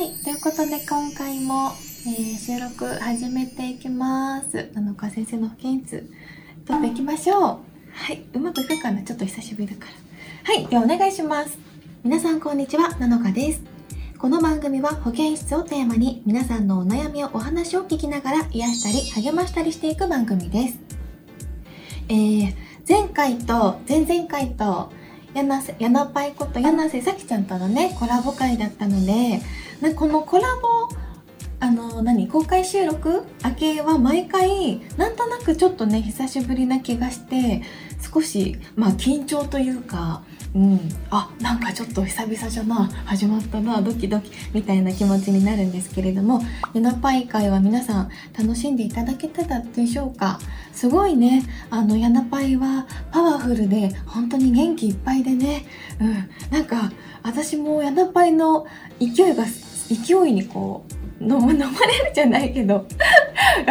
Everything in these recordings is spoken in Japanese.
はい。ということで、今回も、えー、収録始めていきます。七日先生の保健室、撮っていきましょう。はい。うまくいくかな？ちょっと久しぶりだから。はい。では、お願いします。皆さん、こんにちは。七日です。この番組は保健室をテーマに皆さんのお悩みをお話を聞きながら癒したり励ましたりしていく番組です。えー、前回と前々回と柳瀬、柳パイこと柳瀬咲ちゃんとのね、コラボ会だったので、なこのコラボ、あの、何、公開収録明けは毎回、なんとなくちょっとね、久しぶりな気がして、少し、まあ、緊張というか、うん、あ、なんかちょっと久々じゃな、始まったな、ドキドキ、みたいな気持ちになるんですけれども、ユナパイ会は皆さん楽しんでいただけてたでしょうか？すごいね、あの、ヤナパイはパワフルで、本当に元気いっぱいでね、うん、なんか、私もヤナパイの勢いが、勢いにこう、飲ま飲まれるじゃないけど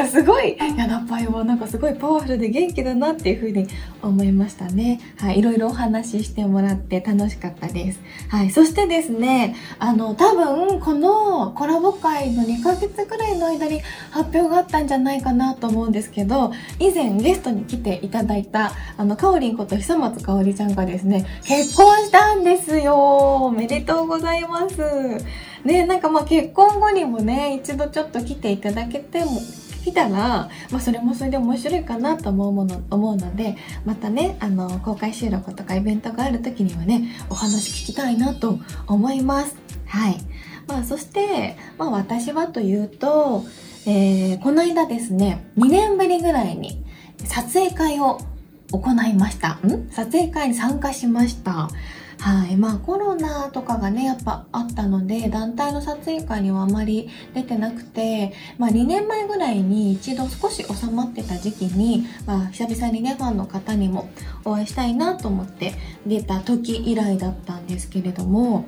すごいヤナパイはなんかすごいパワフルで元気だなっていうふうに思いましたね。はい、いろいろお話ししてもらって楽しかったです。はい、そしてですね、あの、多分このコラボ会の2ヶ月ぐらいの間に発表があったんじゃないかなと思うんですけど、以前ゲストに来ていただいた、あの、かおりんこと久松かおりちゃんがですね、結婚したんですよおめでとうございますね、なんかまあ結婚後にもね、一度ちょっと来ていただけても、来たら、まあそれもそれで面白いかなと思うもの、思うので、またね、あの、公開収録とかイベントがある時にはね、お話聞きたいなと思います。はい。まあそして、まあ私はというと、えー、この間ですね、2年ぶりぐらいに撮影会を行いました。ん？撮影会に参加しました。はい。まあコロナとかがね、やっぱあったので、団体の撮影会にはあまり出てなくて、まあ2年前ぐらいに一度少し収まってた時期に、まあ久々にね、ファンの方にもお会いしたいなと思って出た時以来だったんですけれども、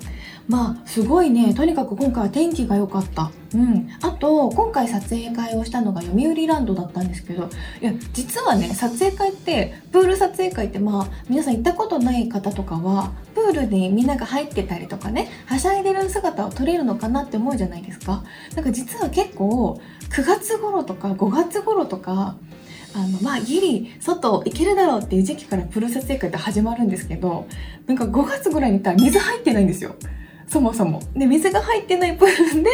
まあすごいね、とにかく今回は天気が良かった。うん。あと、今回撮影会をしたのが読売ランドだったんですけど、いや、実はね、撮影会って、プール撮影会ってまあ、皆さん行ったことない方とかは、プールにみんなが入ってたりとかね、はしゃいでる姿を撮れるのかなって思うじゃないですか。なんか実は結構、9月頃とか5月頃とか、あの、まあ、ギリ、外行けるだろうっていう時期からプール撮影会って始まるんですけど、なんか5月ぐらいに行ったら水入ってないんですよ。そもそも。で、水が入ってないプールで、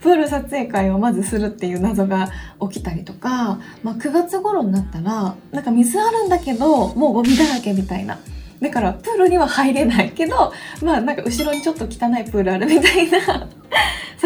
プール撮影会をまずするっていう謎が起きたりとか、まあ9月頃になったら、なんか水あるんだけど、もうゴミだらけみたいな。だから、プールには入れないけど、まあなんか後ろにちょっと汚いプールあるみたいな。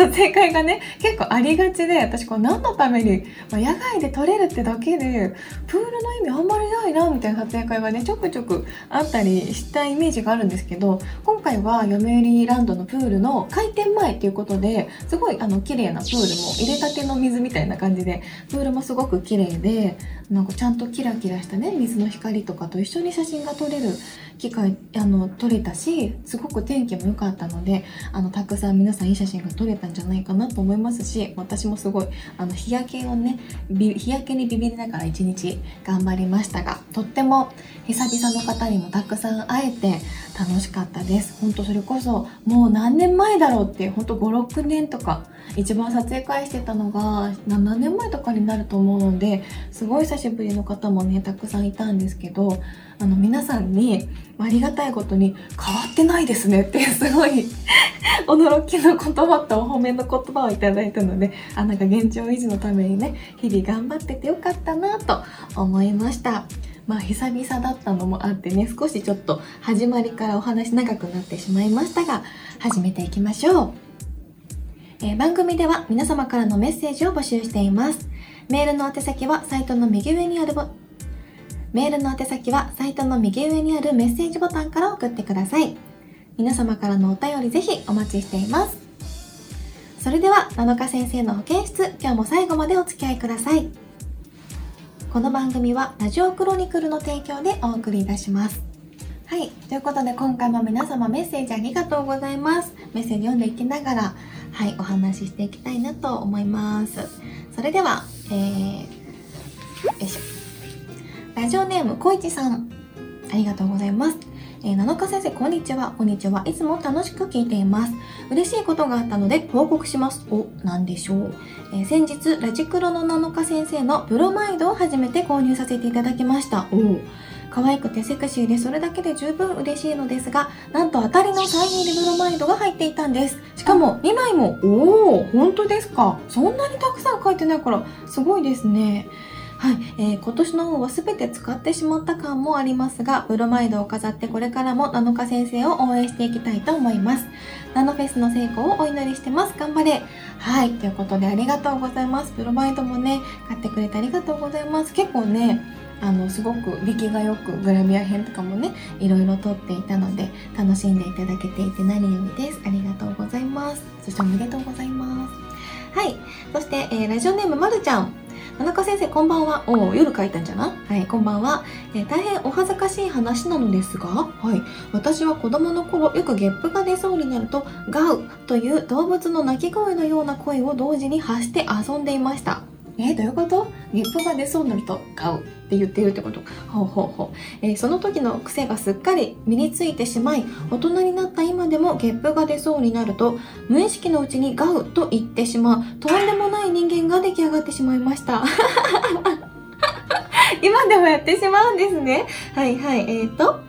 撮影会がね、結構ありがちで、私こう何のために、まあ、野外で撮れるってだけで、プールの意味あんまりないな、みたいな撮影会がね、ちょくちょくあったりしたイメージがあるんですけど、今回は読売ランドのプールの開店前っていうことで、すごいあの綺麗なプールも入れたての水みたいな感じで、プールもすごく綺麗で、なんかちゃんとキラキラしたね、水の光とかと一緒に写真が撮れる機会、あの、撮れたし、すごく天気も良かったので、あの、たくさん皆さんいい写真が撮れたんじゃないかなと思いますし、私もすごい、あの、日焼けをね、日焼けにビビりながら一日頑張りましたが、とっても久々の方にもたくさん会えて楽しかったです。本当それこそ、もう何年前だろうっていう、本当5、6年とか、一番撮影会してたのが7年前とかになると思うので、すごい久しぶりの方もね、たくさんいたんですけど、あの、皆さんに、ありがたいことに、変わってないですねっていう すごい驚きの言葉とお褒めの言葉をいただいたので、あ、なんか現状維持のためにね、日々頑張っててよかったなと思いました。まあ久々だったのもあってね、少しちょっと始まりからお話長くなってしまいましたが、始めていきましょう。えー番組では皆様からのメッセージを募集しています。メールの宛先はサイトの右上にあるメールの宛先はサイトの右上にあるメッセージボタンから送ってください。皆様からのお便りぜひお待ちしています。それでは、七日先生の保健室、今日も最後までお付き合いください。この番組はラジオクロニクルの提供でお送りいたします。はい。ということで今回も皆様メッセージありがとうございます。メッセージ読んでいきながら、はい、お話ししていきたいなと思います。それでは、えー、よいしょ。ラジオネームこいちさん、ありがとうございます。えー、七日先生、こんにちは。こんにちは。いつも楽しく聞いています。嬉しいことがあったので報告します。お、なんでしょう。えー、先日、ラジクロの七日先生のプロマイドを初めて購入させていただきました。お可愛くてセクシーでそれだけで十分嬉しいのですが、なんと当たりのサイン入りブロマイドが入っていたんです。しかも2枚も。おー、本当ですか。そんなにたくさん書いてないから、すごいですね。はい、えー、今年の方は全て使ってしまった感もありますが、ブロマイドを飾ってこれからもナノカ先生を応援していきたいと思います。ナノフェスの成功をお祈りしてます。頑張れはい、ということでありがとうございます。ブロマイドもね、買ってくれてありがとうございます。結構ね、あのすごく出来がよくグラビア編とかもねいろいろ撮っていたので楽しんでいただけていて何よりですありがとうございますそしておめでとうございますはいそして、えー、ラジオネームまるちゃん田中先生こんばんは。お夜書いたんじゃなはい、こんばんは、えー、大変お恥ずかしい話なのですが、はい。私は子供の頃よくゲップが出そうになると、ガウという動物の鳴き声のような声を同時に発して遊んでいました。えー、どういうこと？ゲップが出そうになるとガウって言ってるってこと？ほうほうほう、えー、その時の癖がすっかり身についてしまい大人になった今でもゲップが出そうになると無意識のうちにガウと言ってしまうとんでもない人間が出来上がってしまいました。今でもやってしまうんですね。はいはい。えーと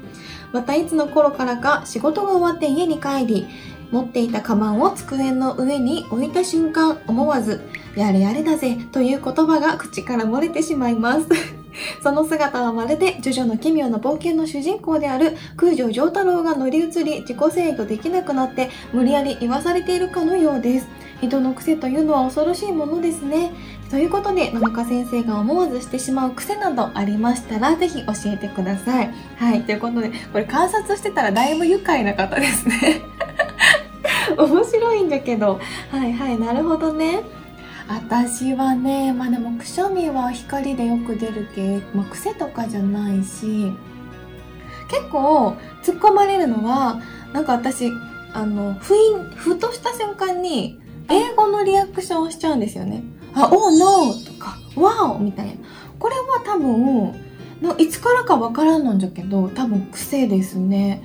またいつの頃からか仕事が終わって家に帰り持っていたカバンを机の上に置いた瞬間思わずやれやれだぜという言葉が口から漏れてしまいます。その姿はまるで、ジョジョの奇妙な冒険の主人公である空城城太郎が乗り移り、自己制御できなくなって、無理やり言わされているかのようです。人の癖というのは恐ろしいものですね。ということで、野中先生が思わずしてしまう癖などありましたら、ぜひ教えてください。はい、ということで、これ観察してたらだいぶ愉快な方ですね。面白いんだけど。はいはい、なるほどね。私はねまあでもくしゃみは光でよく出るけ、まあ、癖とかじゃないし結構突っ込まれるのはなんか私あのふいふとした瞬間に英語のリアクションをしちゃうんですよね。あ、おー、ノーとか、ワオみたいな。これは多分、いつからかわからんのんじゃけど、多分癖ですね。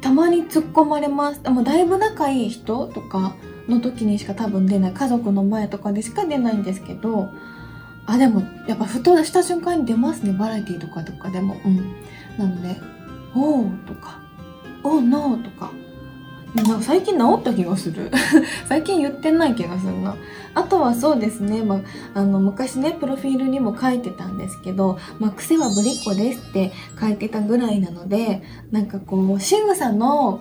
たまに突っ込まれます。もうだいぶ仲いい人とかの時にしか多分出ない家族の前とかでしか出ないんですけどあでもやっぱふとした瞬間に出ますね。バラエティとかとかでも。うん。なので「おー」とか「おーノー」とか。なんか最近治った気がする。最近言ってない気がするな。あとはそうですね、まあ、の昔ねプロフィールにも書いてたんですけど「ま、癖はぶりっ子です」って書いてたぐらいなのでなんかこう仕草の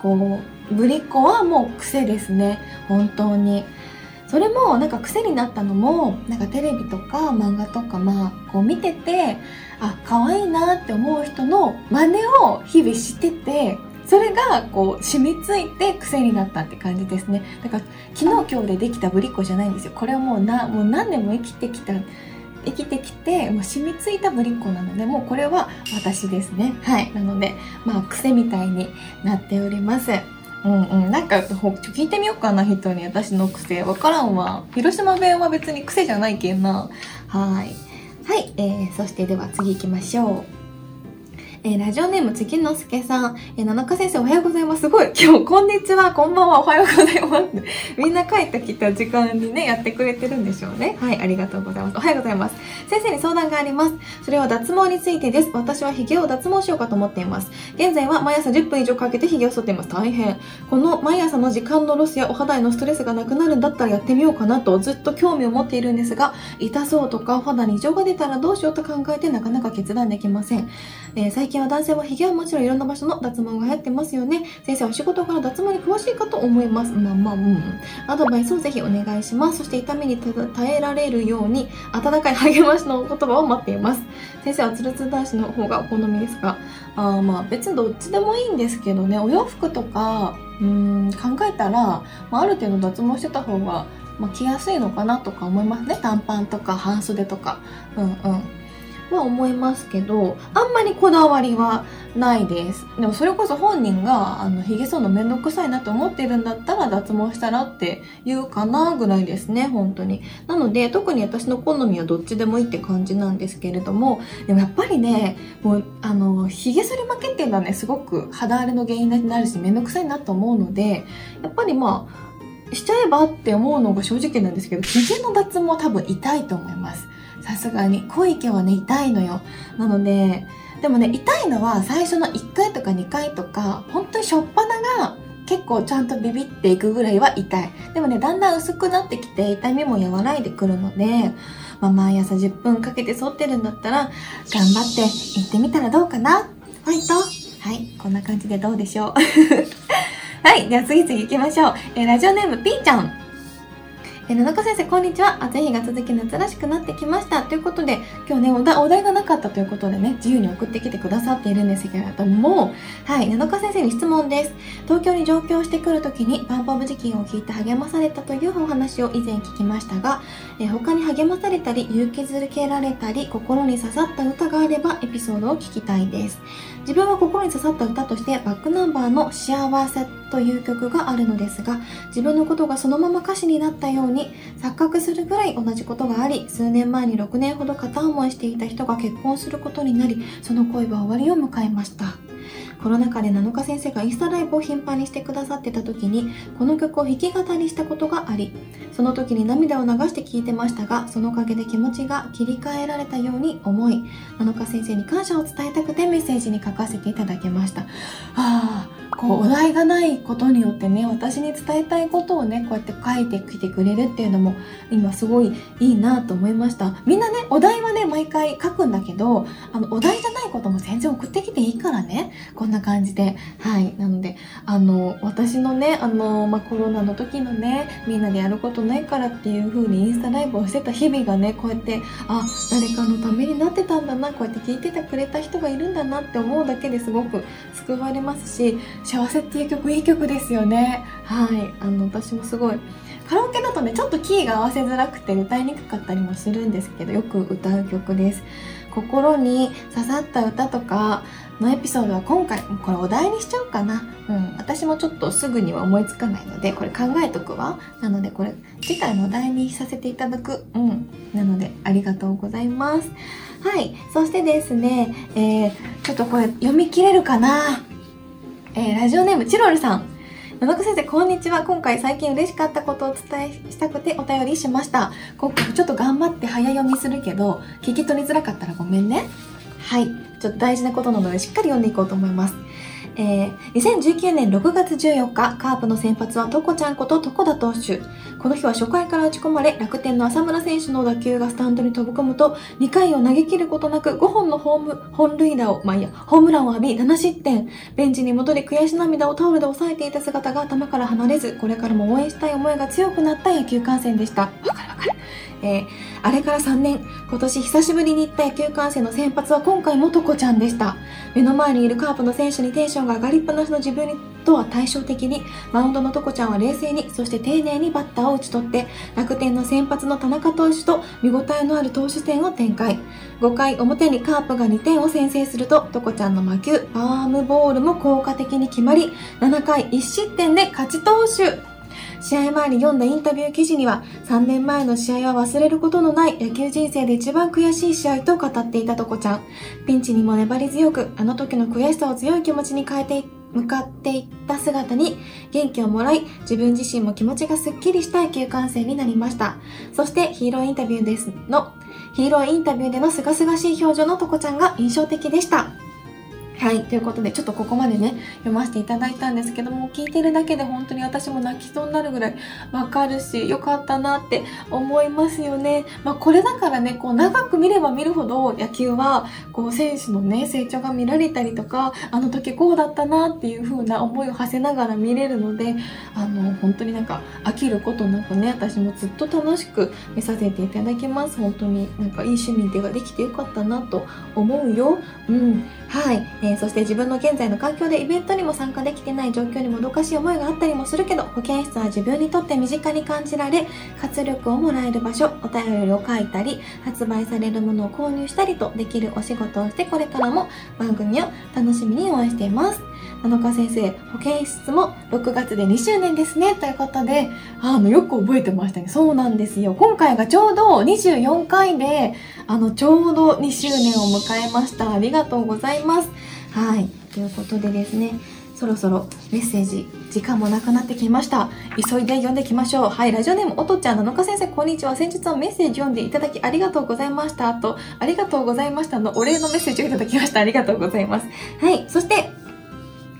こうぶりっ子はもう癖ですね。本当に。それもなんか癖になったのもなんかテレビとか漫画とかまあこう見ててあ可愛いなって思う人の真似を日々しててそれがこう染みついて癖になったって感じですね。だから昨日今日でできたぶりっ子じゃないんですよ。これはもうなもう何年も生きてきた生きてきてもう染みついたぶりっ子なのでもうこれは私ですね。はい。なのでまあ癖みたいになっております。うんうん。なんかほ聞いてみようかな人に。私の癖。わからんわ。広島弁は別に癖じゃないけんな。はい。はい、えー、そしてでは次行きましょう。えー、ラジオネーム月之助さん、えー、七日先生おはようございます。すごい、今日、こんにちは、こんばんは、おはようございます。みんな帰ってきた時間にね、やってくれてるんでしょうね。はい、ありがとうございます。おはようございます。先生に相談があります。それは脱毛についてです。私は髭を脱毛しようかと思っています。現在は毎朝10分以上かけて髭を剃っています。大変。この毎朝の時間のロスやお肌へのストレスがなくなるんだったらやってみようかなとずっと興味を持っているんですが、痛そうとかお肌に異常が出たらどうしようと考えてなかなか決断できません。えー、最近は男性は髭はもちろんいろんな場所の脱毛が流行ってますよね。先生は仕事から脱毛に詳しいかと思います。まあまあ、うん。アドバイスをぜひお願いします。そして痛みに耐えられるように、温かい励ましの言葉を待っています。先生はツルツル男子の方がお好みですが、あまあ別にどっちでもいいんですけどね、お洋服とか、うん、考えたら、まあ、ある程度脱毛してた方が、まあ、着やすいのかなとか思いますね。短パンとか半袖とか。うんうん。は思いますけどあんまりこだわりはないです。でもそれこそ本人があの髭剃るのめんどくさいなと思ってるんだったら脱毛したらって言うかなぐらいですね本当に。なので特に私の好みはどっちでもいいって感じなんですけれどもでもやっぱりねもうあの髭剃り負けっていうのはねすごく肌荒れの原因になるしめんどくさいなと思うのでやっぱりまあしちゃえばって思うのが正直なんですけど髭の脱毛多分痛いと思います。さすがに濃い毛はね痛いのよ。なのででもね痛いのは最初の1回とか2回とか本当にしょっぱなが結構ちゃんとビビっていくぐらいは痛い。でもねだんだん薄くなってきて痛みも和らいでくるので、まあ、毎朝10分かけて剃ってるんだったら頑張って行ってみたらどうかな。ファイトはいこんな感じでどうでしょう。はいでは次々行きましょう、えー、ラジオネームピーちゃん。えー、野中先生、こんにちは。暑い日が続き夏らしくなってきました。ということで、今日ね、お題お題がなかったということでね、自由に送ってきてくださっているんですけれども、はい、野中先生に質問です。東京に上京してくるときに、パンプオブチキンを聞いて励まされたというお話を以前聞きましたが、え、他に励まされたり、勇気づけられたり、心に刺さった歌があれば、エピソードを聞きたいです。自分は心に刺さった歌としてバックナンバーの幸せという曲があるのですが自分のことがそのまま歌詞になったように錯覚するぐらい同じことがあり数年前に6年ほど片思いしていた人が結婚することになりその恋は終わりを迎えました。コロナ禍で7日先生がインスタライブを頻繁にしてくださってた時にこの曲を弾き語りしたことがありその時に涙を流して聴いてましたがそのおかげで気持ちが切り替えられたように思い7日先生に感謝を伝えたくてメッセージに書かせていただきました。ああこうお題がないことによってね私に伝えたいことをねこうやって書いてきてくれるっていうのも今すごいいいなと思いました。みんなねお題はね毎回書くんだけどあのお題じゃないことも全然送ってきていいからね。こんな感じで。はい。なのであの私のねあの、まあ、コロナの時のねみんなでやることないからっていう風にインスタライブをしてた日々がねこうやってあ誰かのためになってたんだなこうやって聞いててくれた人がいるんだなって思うだけですごく救われますし幸せっていう曲いい曲ですよね。はい。あの私もすごい。カラオケだとねちょっとキーが合わせづらくて歌いにくかったりもするんですけどよく歌う曲です。心に刺さった歌とかのエピソードは今回これお題にしちゃおうかな。うん。私もちょっとすぐには思いつかないのでこれ考えとくわ。なのでこれ次回のお題にさせていただく。うん。なのでありがとうございます。はい。そしてですねえー、ちょっとこれ読み切れるかな。えー、ラジオネームチロルさん。野中先生、こんにちは。今回最近嬉しかったことをお伝えしたくてお便りしました。今回ちょっと頑張って早読みするけど、聞き取りづらかったらごめんね。はい。ちょっと大事なことなのでしっかり読んでいこうと思います。えー、2019年6月14日、カープの先発はトコちゃんこと床田投手。この日は初回から打ち込まれ、楽天の浅村選手の打球がスタンドに飛び込むと、2回を投げ切ることなく5本のホーム、本塁打を、まあいや、ホームランを浴び7失点。ベンチに戻り悔し涙をタオルで抑えていた姿が頭から離れず、これからも応援したい思いが強くなった野球観戦でした。わかるわかる。えー、あれから3年、今年久しぶりに行った野球観戦の先発は今回もトコちゃんでした。目の前にいるカープの選手にテンションが上がりっぱなしの自分とは対照的に、マウンドのトコちゃんは冷静に、そして丁寧にバッターを打ち取って、楽天の先発の田中投手と見応えのある投手戦を展開。5回表にカープが2点を先制すると、トコちゃんの魔球、パワームボールも効果的に決まり、7回1失点で勝ち投手。試合前に読んだインタビュー記事には、3年前の試合は忘れることのない野球人生で一番悔しい試合と語っていたとこちゃん。ピンチにも粘り強く、あの時の悔しさを強い気持ちに変えて向かっていった姿に元気をもらい、自分自身も気持ちがスッキリした野球観戦になりました。そしてヒーローインタビューですの、ヒーローインタビューでの清々しい表情のとこちゃんが印象的でした。はい。ということで、ちょっとここまでね、読ませていただいたんですけども、聞いてるだけで本当に私も泣きそうになるぐらいわかるし、よかったなって思いますよね。まあ、これだからね、こう、長く見れば見るほど、野球は、こう、選手のね、成長が見られたりとか、あの時こうだったなっていう風な思いを馳せながら見れるので、あの、本当になんか、飽きることなくね、私もずっと楽しく見させていただきます。本当になんかいい趣味ではできてよかったなと思うよ。うん。はい。ええー、そして自分の現在の環境でイベントにも参加できてない状況にもどかしい思いがあったりもするけど保健室は自分にとって身近に感じられ活力をもらえる場所お便りを書いたり発売されるものを購入したりとできるお仕事をしてこれからも番組を楽しみに応援しています。七日先生保健室も6月で2周年ですね。ということであのよく覚えてましたね。そうなんですよ。今回がちょうど24回であのちょうど2周年を迎えました。ありがとうございます。はい。ということでですねそろそろメッセージ時間もなくなってきました。急いで読んでいきましょう。はい。ラジオネームおとちゃん七日先生こんにちは。先日はメッセージ読んでいただきありがとうございました。とありがとうございましたのお礼のメッセージをいただきました。ありがとうございます。はい。そして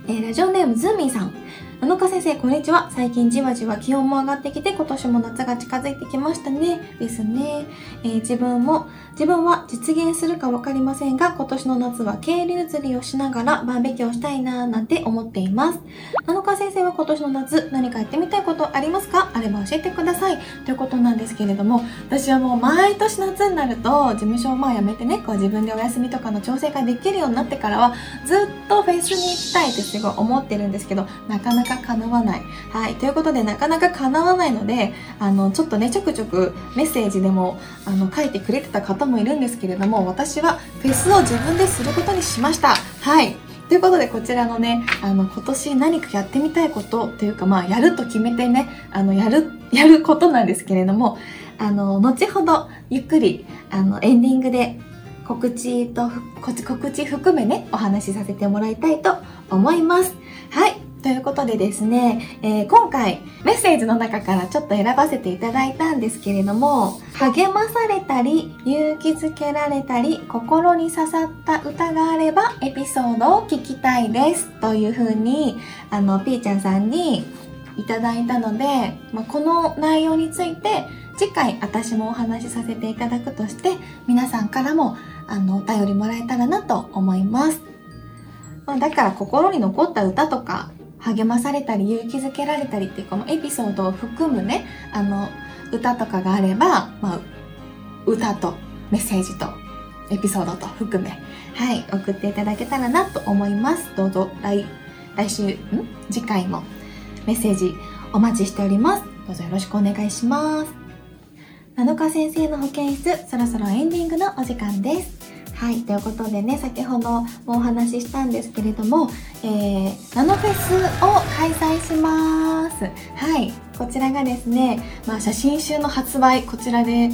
えー、ラジオネームズーミンさん。七日先生、こんにちは。最近じわじわ気温も上がってきて、今年も夏が近づいてきましたね。ですね。えー、自分も、自分は実現するかわかりませんが、今年の夏は渓流釣りをしながらバーベキューをしたいなーなんて思っています。七日先生は今年の夏、何かやってみたいことありますか？あれば教えてください。ということなんですけれども、私はもう毎年夏になると、事務所をまあ辞めてね、こう自分でお休みとかの調整ができるようになってからは、ずっとフェスに行きたいってすごい思ってるんですけど、なかなかか叶わない。はい。ということで、なかなか叶わないので、あの、ちょっとね、ちょくちょくメッセージでも、あの、書いてくれてた方もいるんですけれども、私はフェスを自分ですることにしました。はい。ということで、こちらのね、あの、今年何かやってみたいことというか、まあ、やると決めてね、あの、やる、やることなんですけれども、あの、後ほど、ゆっくり、あの、エンディングで告知と、告知含めね、お話しさせてもらいたいと思います。はい。ということでですね、えー、今回メッセージの中からちょっと選ばせていただいたんですけれども、励まされたり、勇気づけられたり、心に刺さった歌があればエピソードを聞きたいです。というふうに、あの、ピーちゃんさんにいただいたので、まあ、この内容について次回私もお話しさせていただくとして、皆さんからもあの、お便りもらえたらなと思います。ま、だから心に残った歌とか、励まされたり勇気づけられたりっていうこのエピソードを含むね、あの、歌とかがあれば、まあ、歌とメッセージとエピソードと含め、はい、送っていただけたらなと思います。どうぞ来、来週、ん？次回もメッセージお待ちしております。どうぞよろしくお願いします。7日先生の保健室、そろそろエンディングのお時間です。はい、ということでね、先ほどもお話ししたんですけれども、えー、ナノフェスを開催します。はい、こちらがですね、まあ、写真集の発売、こちらで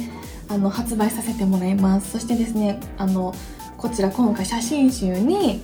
あの発売させてもらいます。そしてですね、あの、こちら今回写真集に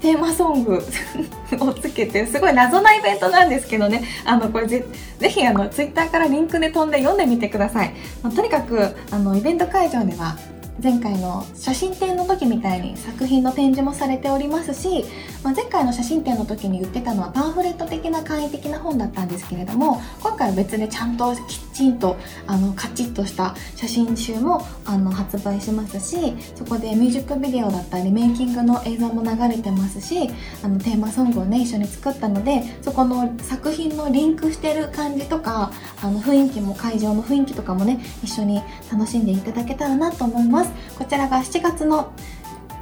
テーマソング をつけてすごい謎なイベントなんですけどねあのこれぜぜひあのツイッターからリンクで飛んで読んでみてください、まあ、とにかくあのイベント会場では前回の写真展の時みたいに作品の展示もされておりますし、まあ、前回の写真展の時に言ってたのはパンフレット的な簡易的な本だったんですけれども今回は別でちゃんときちんとあのカチッとした写真集もあの発売しますしそこでミュージックビデオだったりメイキングの映像も流れてますしあのテーマソングをね一緒に作ったのでそこの作品のリンクしてる感じとかあの雰囲気も会場の雰囲気とかもね一緒に楽しんでいただけたらなと思います。こちらが7月の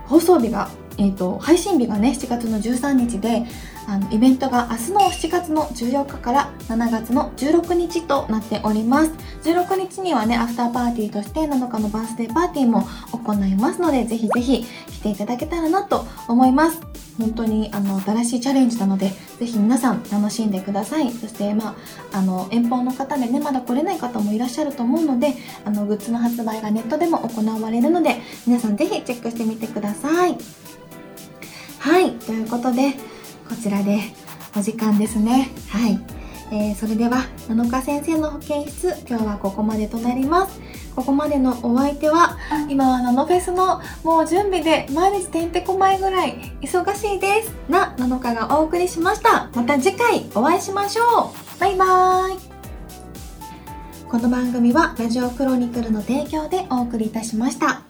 放送日が、えーと、配信日がね7月の13日であのイベントが明日の7月の14日から7月の16日となっております。16日にはねアフターパーティーとして7日のバースデーパーティーも行いますのでぜひぜひ来ていただけたらなと思います。本当にあの新しいチャレンジなのでぜひ皆さん楽しんでください。そしてまああの遠方の方でねまだ来れない方もいらっしゃると思うのであのグッズの発売がネットでも行われるので皆さんぜひチェックしてみてください。はい。ということでこちらでお時間ですね。はい。えー、それでは7日先生の保健室今日はここまでとなります。ここまでのお相手は今はナノフェスのもう準備で毎日てんてこまいぐらい忙しいです。な7日がお送りしました。また次回お会いしましょう。バイバーイ。この番組はラジオクロニクルの提供でお送りいたしました。